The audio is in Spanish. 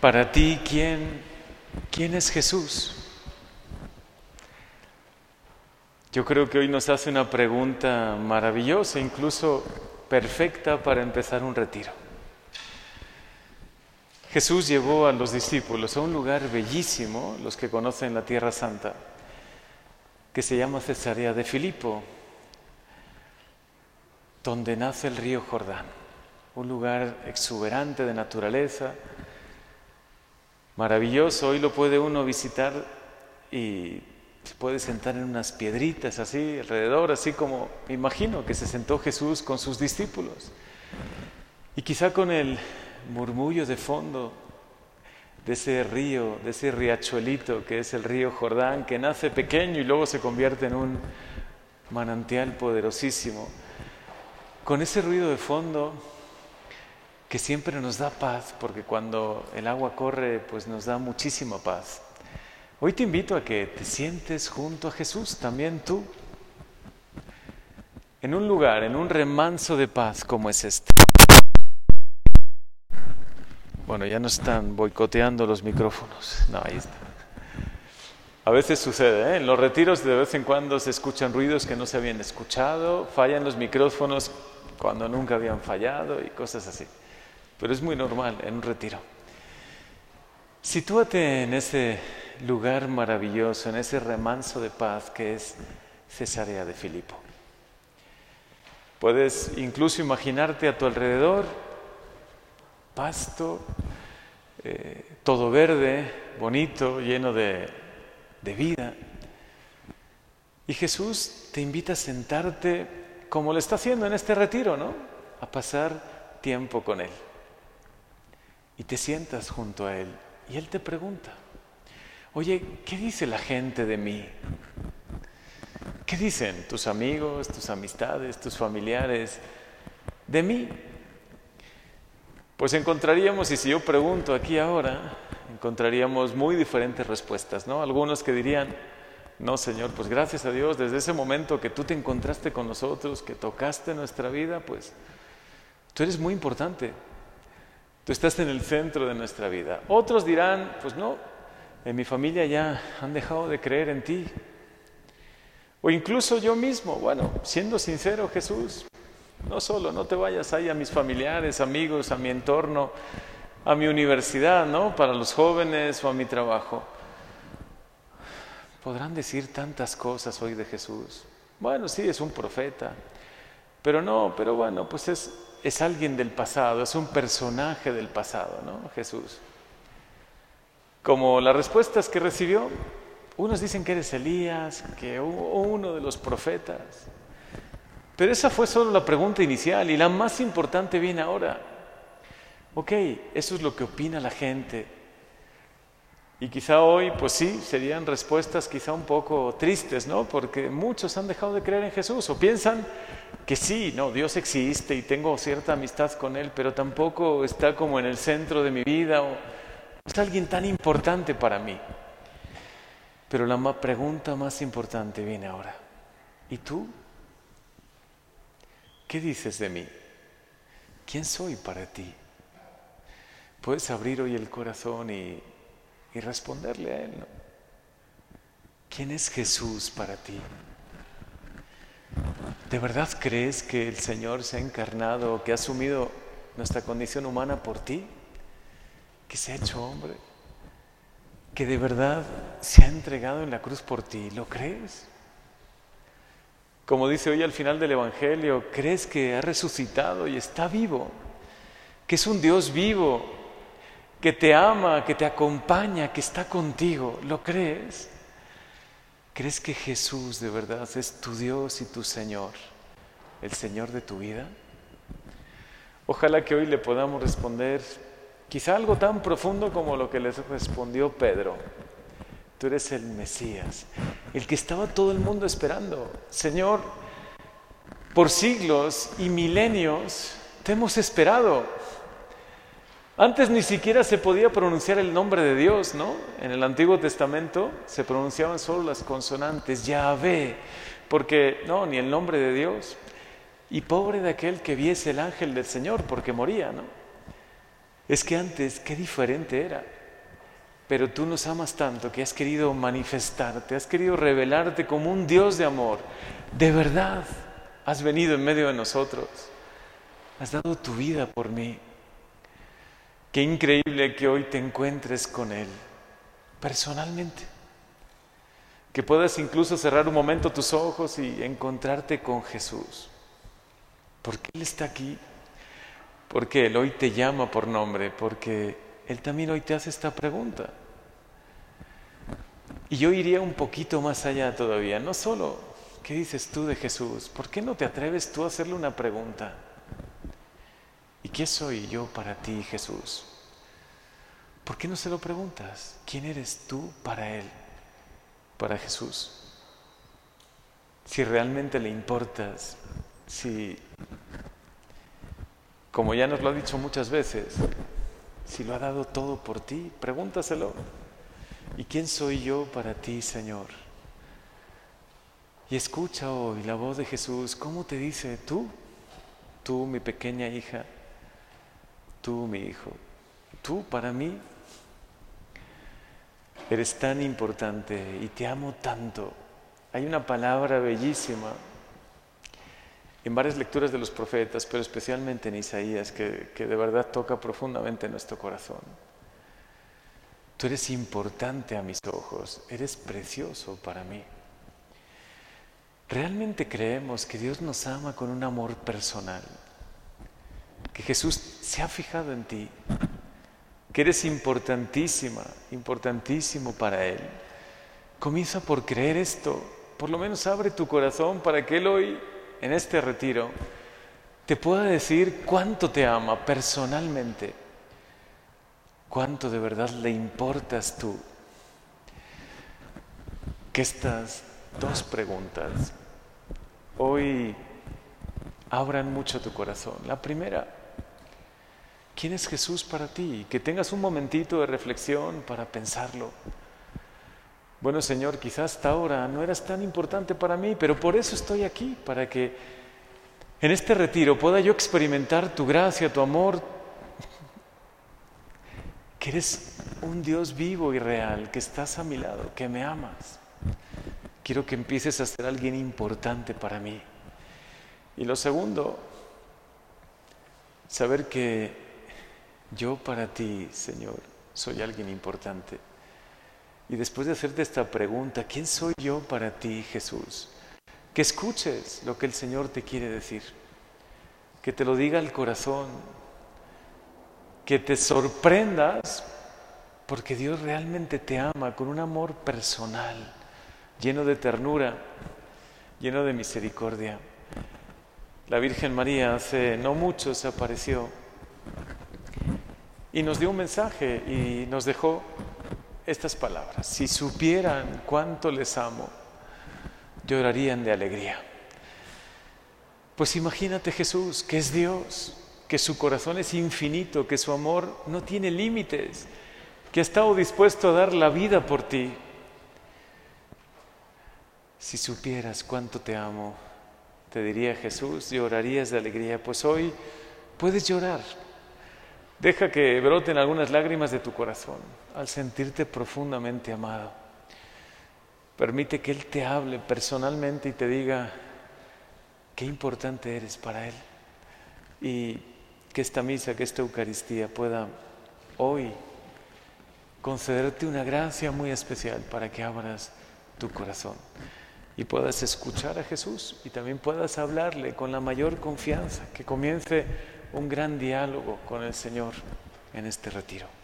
Para ti, ¿quién, quién es Jesús? Yo creo que hoy nos hace una pregunta maravillosa, incluso perfecta para empezar un retiro. Jesús llevó a los discípulos a un lugar bellísimo, los que conocen la Tierra Santa, que se llama Cesarea de Filipo, donde nace el río Jordán, un lugar exuberante de naturaleza, maravilloso. Hoy lo puede uno visitar y se puede sentar en unas piedritas así alrededor, así como me imagino que se sentó Jesús con sus discípulos. Y quizá con el murmullo de fondo de ese río, de ese riachuelito que es el río Jordán, que nace pequeño y luego se convierte en un manantial poderosísimo. Con ese ruido de fondo que siempre nos da paz, porque cuando el agua corre, pues nos da muchísima paz. Hoy te invito a que te sientes junto a Jesús, también tú, en un lugar, en un remanso de paz como es este. Bueno, ya no están boicoteando los micrófonos. No, ahí está. A veces sucede, ¿eh? en los retiros de vez en cuando se escuchan ruidos que no se habían escuchado, fallan los micrófonos cuando nunca habían fallado y cosas así. Pero es muy normal en un retiro. Sitúate en ese lugar maravilloso, en ese remanso de paz que es Cesarea de Filipo. Puedes incluso imaginarte a tu alrededor pasto, eh, todo verde, bonito, lleno de, de vida. Y Jesús te invita a sentarte como lo está haciendo en este retiro, ¿no? A pasar tiempo con Él. Y te sientas junto a Él y Él te pregunta, oye, ¿qué dice la gente de mí? ¿Qué dicen tus amigos, tus amistades, tus familiares de mí? Pues encontraríamos, y si yo pregunto aquí ahora, encontraríamos muy diferentes respuestas, ¿no? Algunos que dirían, no, Señor, pues gracias a Dios, desde ese momento que tú te encontraste con nosotros, que tocaste nuestra vida, pues tú eres muy importante. Tú estás en el centro de nuestra vida. Otros dirán, pues no, en mi familia ya han dejado de creer en ti. O incluso yo mismo, bueno, siendo sincero Jesús, no solo, no te vayas ahí a mis familiares, amigos, a mi entorno, a mi universidad, ¿no? Para los jóvenes o a mi trabajo. Podrán decir tantas cosas hoy de Jesús. Bueno, sí, es un profeta, pero no, pero bueno, pues es, es alguien del pasado, es un personaje del pasado, ¿no? Jesús. Como las respuestas que recibió, unos dicen que eres Elías, que uno de los profetas. Pero esa fue solo la pregunta inicial y la más importante viene ahora. Ok, eso es lo que opina la gente. Y quizá hoy, pues sí, serían respuestas quizá un poco tristes, ¿no? Porque muchos han dejado de creer en Jesús o piensan que sí, no, Dios existe y tengo cierta amistad con Él, pero tampoco está como en el centro de mi vida o es alguien tan importante para mí. Pero la pregunta más importante viene ahora. ¿Y tú? ¿Qué dices de mí? ¿Quién soy para ti? Puedes abrir hoy el corazón y, responderle a Él. ¿Quién es Jesús para ti? ¿De verdad crees que el Señor se ha encarnado, que ha asumido nuestra condición humana por ti? ¿Que se ha hecho hombre? ¿Que de verdad se ha entregado en la cruz por ti? ¿Lo crees? Como dice hoy al final del Evangelio, crees que ha resucitado y está vivo, que es un Dios vivo, que te ama, que te acompaña, que está contigo. ¿Lo crees? ¿Crees que Jesús de verdad es tu Dios y tu Señor, el Señor de tu vida? Ojalá que hoy le podamos responder quizá algo tan profundo como lo que les respondió Pedro. Tú eres el Mesías, el que estaba todo el mundo esperando. Señor, por siglos y milenios te hemos esperado. Antes ni siquiera se podía pronunciar el nombre de Dios, ¿no? En el Antiguo Testamento se pronunciaban solo las consonantes, Yahvé, porque no, ni el nombre de Dios. Y pobre de aquel que viese el ángel del Señor, porque moría, ¿no? es que antes qué diferente era. Pero tú nos amas tanto que has querido manifestarte, has querido revelarte como un Dios de amor. De verdad, has venido en medio de nosotros. Has dado tu vida por mí. Qué increíble que hoy te encuentres con Él, personalmente. Que puedas incluso cerrar un momento tus ojos y encontrarte con Jesús. Porque Él está aquí. Porque Él hoy te llama por nombre. Porque Él también hoy te hace esta pregunta. Y yo iría un poquito más allá todavía. No solo, ¿qué dices tú de Jesús? ¿Por qué no te atreves tú a hacerle una pregunta? ¿Y qué soy yo para ti, Jesús? ¿Por qué no se lo preguntas? ¿Quién eres tú para Él, para Jesús? Si realmente le importas, si, como ya nos lo ha dicho muchas veces, si lo ha dado todo por ti, pregúntaselo. ¿Y quién soy yo para ti, Señor? Y escucha hoy la voz de Jesús, ¿cómo te dice tú, tú mi pequeña hija, tú mi hijo, tú para mí eres tan importante y te amo tanto. Hay una palabra bellísima en varias lecturas de los profetas, pero especialmente en Isaías, que, que de verdad toca profundamente nuestro corazón. Tú eres importante a mis ojos, eres precioso para mí. ¿Realmente creemos que Dios nos ama con un amor personal? Que Jesús se ha fijado en ti, que eres importantísima, importantísimo para Él. Comienza por creer esto, por lo menos abre tu corazón para que Él hoy, en este retiro, te pueda decir cuánto te ama personalmente, cuánto de verdad le importas tú. Que estas dos preguntas hoy abran mucho tu corazón. La primera, ¿Quién es Jesús para ti? Que tengas un momentito de reflexión para pensarlo. Bueno, Señor, quizás hasta ahora no eras tan importante para mí, pero por eso estoy aquí, para que en este retiro pueda yo experimentar tu gracia, tu amor, que eres un Dios vivo y real, que estás a mi lado, que me amas. Quiero que empieces a ser alguien importante para mí. Y lo segundo, saber que yo para ti, Señor, soy alguien importante. Y después de hacerte esta pregunta, ¿quién soy yo para ti, Jesús? Que escuches lo que el Señor te quiere decir, que te lo diga al corazón, que te sorprendas, porque Dios realmente te ama con un amor personal, lleno de ternura, lleno de misericordia. La Virgen María hace no mucho se apareció y nos dio un mensaje y nos dejó estas palabras. Si supieran cuánto les amo, llorarían de alegría. Pues imagínate Jesús, que es Dios, que su corazón es infinito, que su amor no tiene límites, que ha estado dispuesto a dar la vida por ti. Si supieras cuánto te amo, te diría Jesús, llorarías de alegría. Pues hoy puedes llorar Deja que broten algunas lágrimas de tu corazón al sentirte profundamente amado. Permite que Él te hable personalmente y te diga qué importante eres para Él. Y que esta misa, que esta Eucaristía pueda hoy concederte una gracia muy especial para que abras tu corazón y puedas escuchar a Jesús y también puedas hablarle con la mayor confianza, que comience un gran diálogo con el Señor en este retiro.